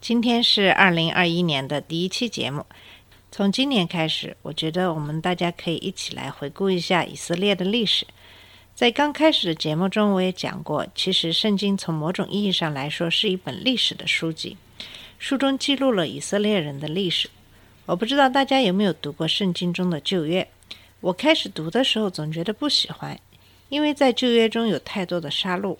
今天是二零二一年的第一期节目。从今年开始，我觉得我们大家可以一起来回顾一下以色列的历史。在刚开始的节目中，我也讲过，其实圣经从某种意义上来说是一本历史的书籍，书中记录了以色列人的历史。我不知道大家有没有读过圣经中的旧约。我开始读的时候总觉得不喜欢，因为在旧约中有太多的杀戮。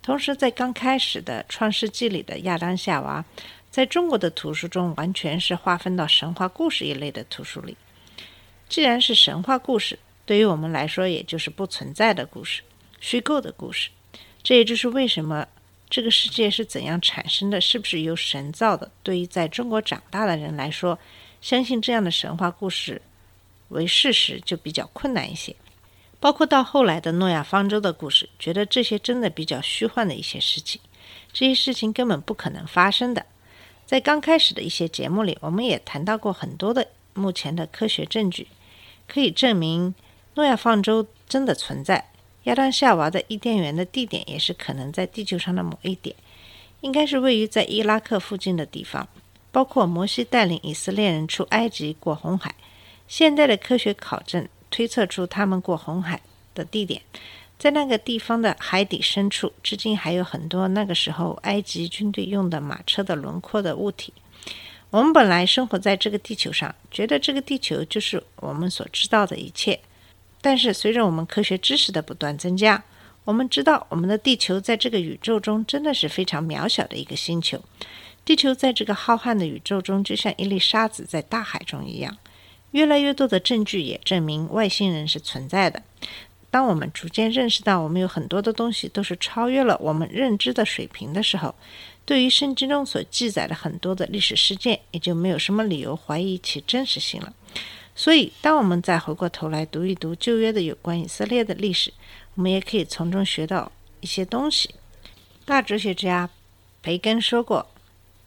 同时，在刚开始的创世纪里的亚当夏娃，在中国的图书中完全是划分到神话故事一类的图书里。既然是神话故事，对于我们来说，也就是不存在的故事、虚构的故事。这也就是为什么这个世界是怎样产生的，是不是由神造的？对于在中国长大的人来说，相信这样的神话故事为事实就比较困难一些。包括到后来的诺亚方舟的故事，觉得这些真的比较虚幻的一些事情，这些事情根本不可能发生的。在刚开始的一些节目里，我们也谈到过很多的目前的科学证据，可以证明诺亚方舟真的存在。亚当夏娃的伊甸园的地点也是可能在地球上的某一点，应该是位于在伊拉克附近的地方。包括摩西带领以色列人出埃及过红海，现代的科学考证。推测出他们过红海的地点，在那个地方的海底深处，至今还有很多那个时候埃及军队用的马车的轮廓的物体。我们本来生活在这个地球上，觉得这个地球就是我们所知道的一切。但是随着我们科学知识的不断增加，我们知道我们的地球在这个宇宙中真的是非常渺小的一个星球。地球在这个浩瀚的宇宙中，就像一粒沙子在大海中一样。越来越多的证据也证明外星人是存在的。当我们逐渐认识到我们有很多的东西都是超越了我们认知的水平的时候，对于圣经中所记载的很多的历史事件，也就没有什么理由怀疑其真实性了。所以，当我们再回过头来读一读旧约的有关以色列的历史，我们也可以从中学到一些东西。大哲学家培根说过：“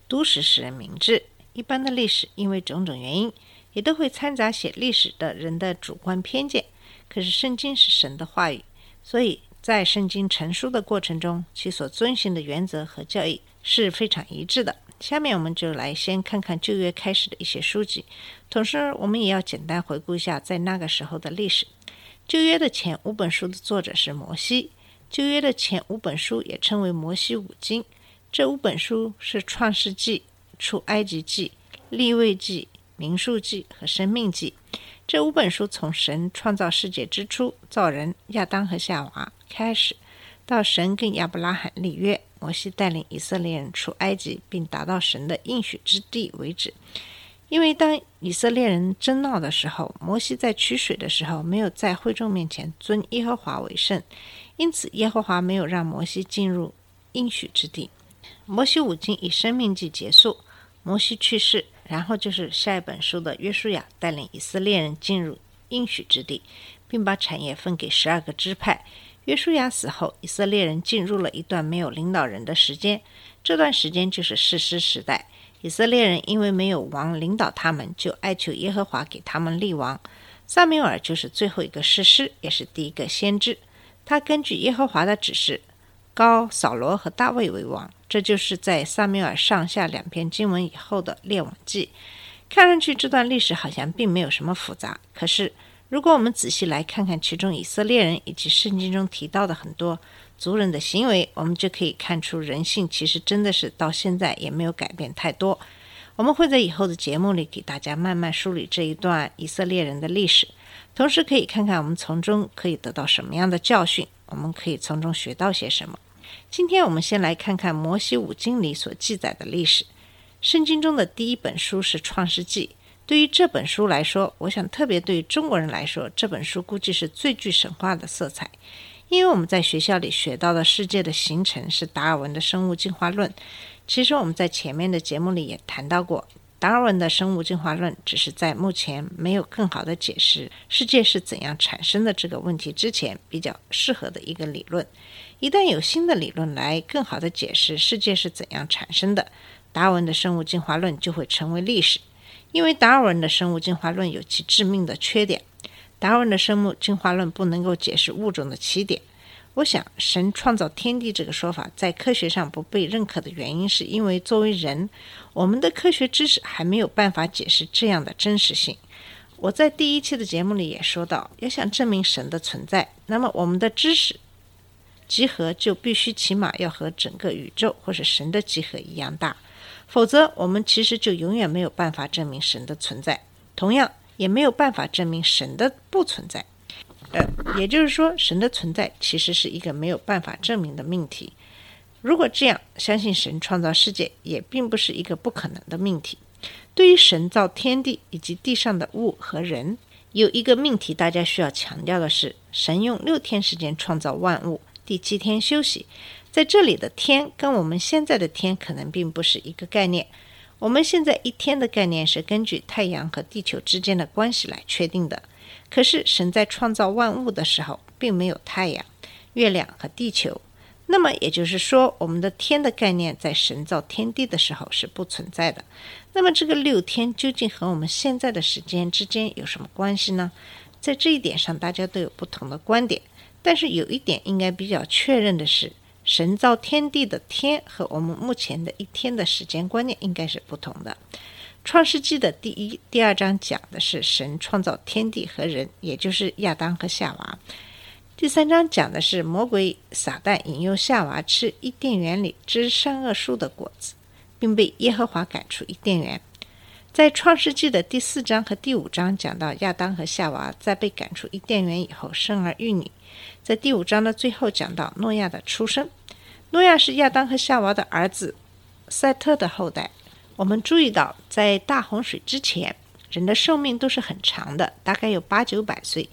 都史使人明智。一般的历史因为种种原因。”也都会掺杂写历史的人的主观偏见。可是圣经是神的话语，所以在圣经成书的过程中，其所遵循的原则和教义是非常一致的。下面我们就来先看看旧约开始的一些书籍，同时我们也要简单回顾一下在那个时候的历史。旧约的前五本书的作者是摩西。旧约的前五本书也称为摩西五经。这五本书是创世纪、出埃及记、立位记。民数记和生命记这五本书，从神创造世界之初造人亚当和夏娃开始，到神跟亚伯拉罕立约，摩西带领以色列人出埃及，并达到神的应许之地为止。因为当以色列人争闹的时候，摩西在取水的时候没有在会众面前尊耶和华为圣，因此耶和华没有让摩西进入应许之地。摩西五经以生命记结束，摩西去世。然后就是下一本书的约书亚带领以色列人进入应许之地，并把产业分给十二个支派。约书亚死后，以色列人进入了一段没有领导人的时间，这段时间就是士师时代。以色列人因为没有王领导他们，就哀求耶和华给他们立王。撒缪尔就是最后一个士师，也是第一个先知。他根据耶和华的指示，高扫罗和大卫为王。这就是在萨缪尔上下两篇经文以后的列王记。看上去这段历史好像并没有什么复杂，可是如果我们仔细来看看其中以色列人以及圣经中提到的很多族人的行为，我们就可以看出人性其实真的是到现在也没有改变太多。我们会在以后的节目里给大家慢慢梳理这一段以色列人的历史，同时可以看看我们从中可以得到什么样的教训，我们可以从中学到些什么。今天我们先来看看摩西五经里所记载的历史。圣经中的第一本书是《创世纪》。对于这本书来说，我想特别对于中国人来说，这本书估计是最具神话的色彩。因为我们在学校里学到的世界的形成是达尔文的生物进化论。其实我们在前面的节目里也谈到过，达尔文的生物进化论只是在目前没有更好的解释世界是怎样产生的这个问题之前比较适合的一个理论。一旦有新的理论来更好的解释世界是怎样产生的，达尔文的生物进化论就会成为历史。因为达尔文的生物进化论有其致命的缺点，达尔文的生物进化论不能够解释物种的起点。我想，神创造天地这个说法在科学上不被认可的原因，是因为作为人，我们的科学知识还没有办法解释这样的真实性。我在第一期的节目里也说到，要想证明神的存在，那么我们的知识集合就必须起码要和整个宇宙或是神的集合一样大，否则我们其实就永远没有办法证明神的存在，同样也没有办法证明神的不存在。呃，也就是说，神的存在其实是一个没有办法证明的命题。如果这样，相信神创造世界也并不是一个不可能的命题。对于神造天地以及地上的物和人，有一个命题大家需要强调的是：神用六天时间创造万物，第七天休息。在这里的天跟我们现在的天可能并不是一个概念。我们现在一天的概念是根据太阳和地球之间的关系来确定的。可是神在创造万物的时候，并没有太阳、月亮和地球。那么也就是说，我们的天的概念在神造天地的时候是不存在的。那么这个六天究竟和我们现在的时间之间有什么关系呢？在这一点上，大家都有不同的观点。但是有一点应该比较确认的是，神造天地的天和我们目前的一天的时间观念应该是不同的。创世纪的第一、第二章讲的是神创造天地和人，也就是亚当和夏娃。第三章讲的是魔鬼撒旦引诱夏娃吃伊甸园里知善恶树的果子，并被耶和华赶出伊甸园。在创世纪的第四章和第五章讲到亚当和夏娃在被赶出伊甸园以后生儿育女。在第五章的最后讲到诺亚的出生。诺亚是亚当和夏娃的儿子赛特的后代。我们注意到，在大洪水之前，人的寿命都是很长的，大概有八九百岁。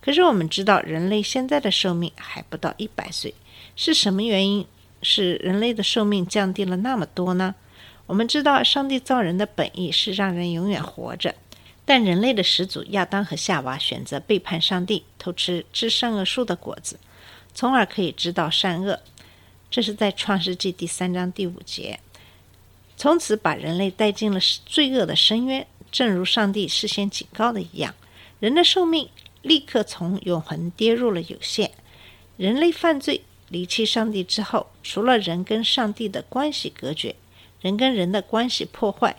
可是我们知道，人类现在的寿命还不到一百岁，是什么原因使人类的寿命降低了那么多呢？我们知道，上帝造人的本意是让人永远活着，但人类的始祖亚当和夏娃选择背叛上帝，偷吃知善恶树的果子，从而可以知道善恶。这是在创世纪第三章第五节。从此把人类带进了罪恶的深渊，正如上帝事先警告的一样，人的寿命立刻从永恒跌入了有限。人类犯罪离弃上帝之后，除了人跟上帝的关系隔绝，人跟人的关系破坏，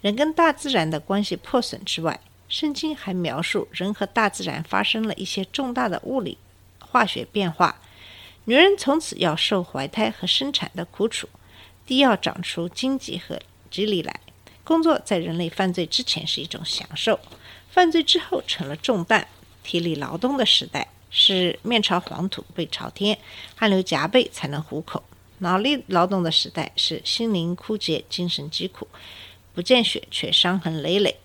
人跟大自然的关系破损之外，圣经还描述人和大自然发生了一些重大的物理、化学变化。女人从此要受怀胎和生产的苦楚。地要长出荆棘和蒺藜来。工作在人类犯罪之前是一种享受，犯罪之后成了重担。体力劳动的时代是面朝黄土背朝天，汗流浃背才能糊口；脑力劳动的时代是心灵枯竭，精神疾苦，不见血却伤痕累累。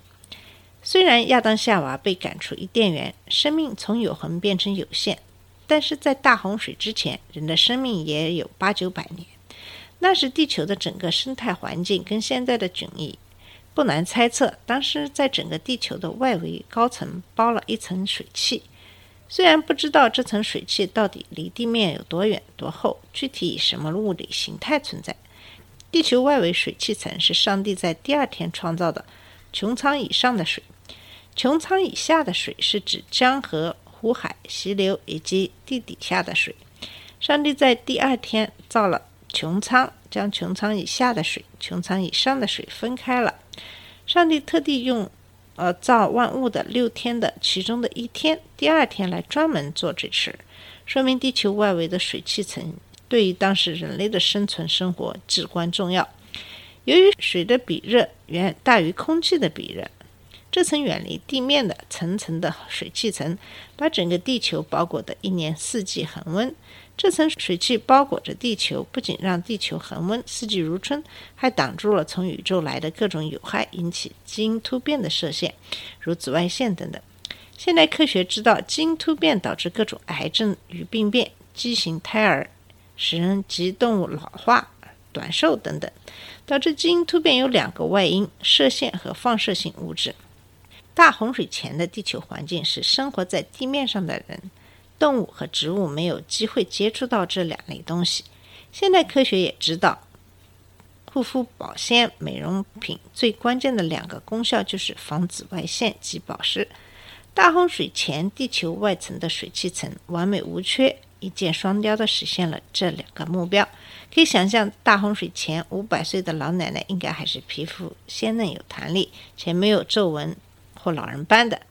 虽然亚当夏娃被赶出伊甸园，生命从永恒变成有限，但是在大洪水之前，人的生命也有八九百年。那时地球的整个生态环境跟现在的迥异，不难猜测，当时在整个地球的外围高层包了一层水汽。虽然不知道这层水汽到底离地面有多远多厚，具体以什么物理形态存在。地球外围水汽层是上帝在第二天创造的，穹苍以上的水，穹苍以下的水是指江河、湖海、溪流以及地底下的水。上帝在第二天造了。穹苍将穹苍以下的水、穹苍以上的水分开了。上帝特地用呃造万物的六天的其中的一天，第二天来专门做这事，说明地球外围的水汽层对于当时人类的生存生活至关重要。由于水的比热远大于空气的比热，这层远离地面的层层的水汽层，把整个地球包裹的一年四季恒温。这层水汽包裹着地球，不仅让地球恒温、四季如春，还挡住了从宇宙来的各种有害、引起基因突变的射线，如紫外线等等。现代科学知道，基因突变导致各种癌症与病变、畸形胎儿，使人及动物老化短寿等等，导致基因突变有两个外因：射线和放射性物质。大洪水前的地球环境是生活在地面上的人、动物和植物没有机会接触到这两类东西。现代科学也知道，护肤保鲜美容品最关键的两个功效就是防紫外线及保湿。大洪水前，地球外层的水汽层完美无缺，一箭双雕地实现了这两个目标。可以想象，大洪水前五百岁的老奶奶应该还是皮肤鲜嫩有弹力，且没有皱纹。或老人斑的。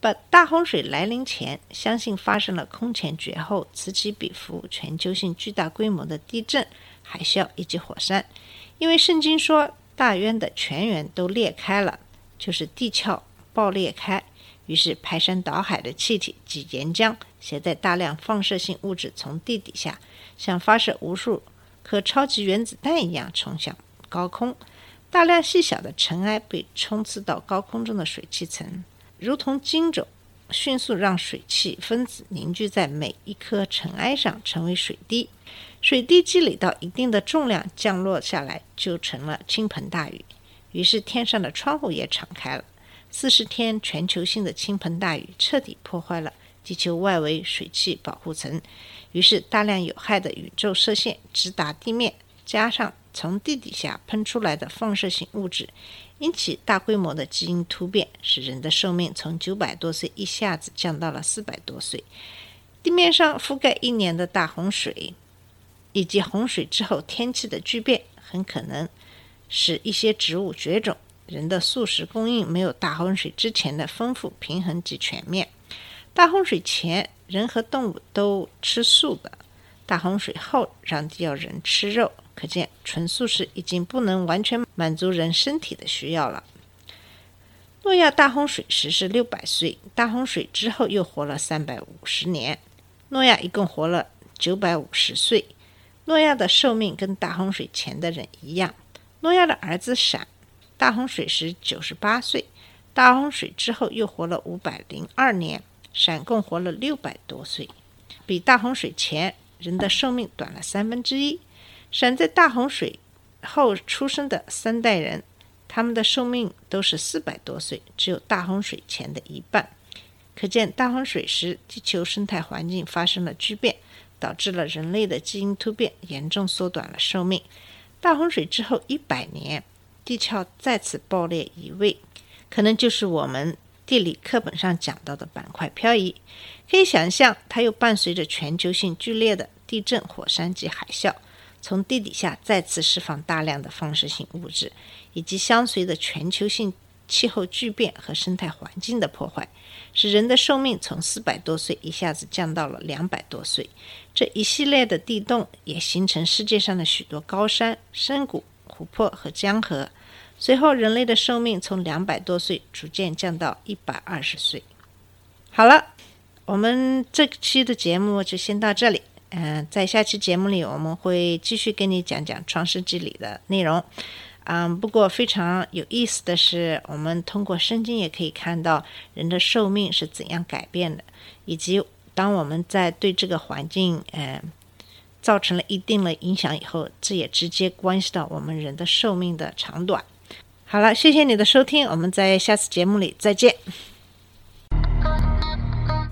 把大洪水来临前，相信发生了空前绝后、此起彼伏、全球性巨大规模的地震、海啸以及火山。因为圣经说，大渊的泉源都裂开了，就是地壳爆裂开，于是排山倒海的气体及岩浆携带大量放射性物质从地底下，像发射无数颗超级原子弹一样冲向高空。大量细小的尘埃被冲刺到高空中的水汽层，如同金种，迅速让水汽分子凝聚在每一颗尘埃上，成为水滴。水滴积累到一定的重量，降落下来就成了倾盆大雨。于是天上的窗户也敞开了。四十天全球性的倾盆大雨彻底破坏了地球外围水汽保护层，于是大量有害的宇宙射线直达地面，加上。从地底下喷出来的放射性物质，引起大规模的基因突变，使人的寿命从九百多岁一下子降到了四百多岁。地面上覆盖一年的大洪水，以及洪水之后天气的巨变，很可能使一些植物绝种。人的素食供应没有大洪水之前的丰富、平衡及全面。大洪水前，人和动物都吃素的；大洪水后，让要人吃肉。可见，纯素食已经不能完全满足人身体的需要了。诺亚大洪水时是六百岁，大洪水之后又活了三百五十年。诺亚一共活了九百五十岁。诺亚的寿命跟大洪水前的人一样。诺亚的儿子闪，大洪水时九十八岁，大洪水之后又活了五百零二年。闪共活了六百多岁，比大洪水前人的寿命短了三分之一。闪在大洪水后出生的三代人，他们的寿命都是四百多岁，只有大洪水前的一半。可见大洪水时，地球生态环境发生了巨变，导致了人类的基因突变，严重缩短了寿命。大洪水之后一百年，地壳再次爆裂移位，可能就是我们地理课本上讲到的板块漂移。可以想象，它又伴随着全球性剧烈的地震、火山及海啸。从地底下再次释放大量的放射性物质，以及相随的全球性气候巨变和生态环境的破坏，使人的寿命从四百多岁一下子降到了两百多岁。这一系列的地动也形成世界上的许多高山、深谷、湖泊和江河。随后，人类的寿命从两百多岁逐渐降到一百二十岁。好了，我们这期的节目就先到这里。嗯，在下期节目里，我们会继续跟你讲讲《创世纪》里的内容。嗯，不过非常有意思的是，我们通过圣经也可以看到人的寿命是怎样改变的，以及当我们在对这个环境嗯造成了一定的影响以后，这也直接关系到我们人的寿命的长短。好了，谢谢你的收听，我们在下次节目里再见。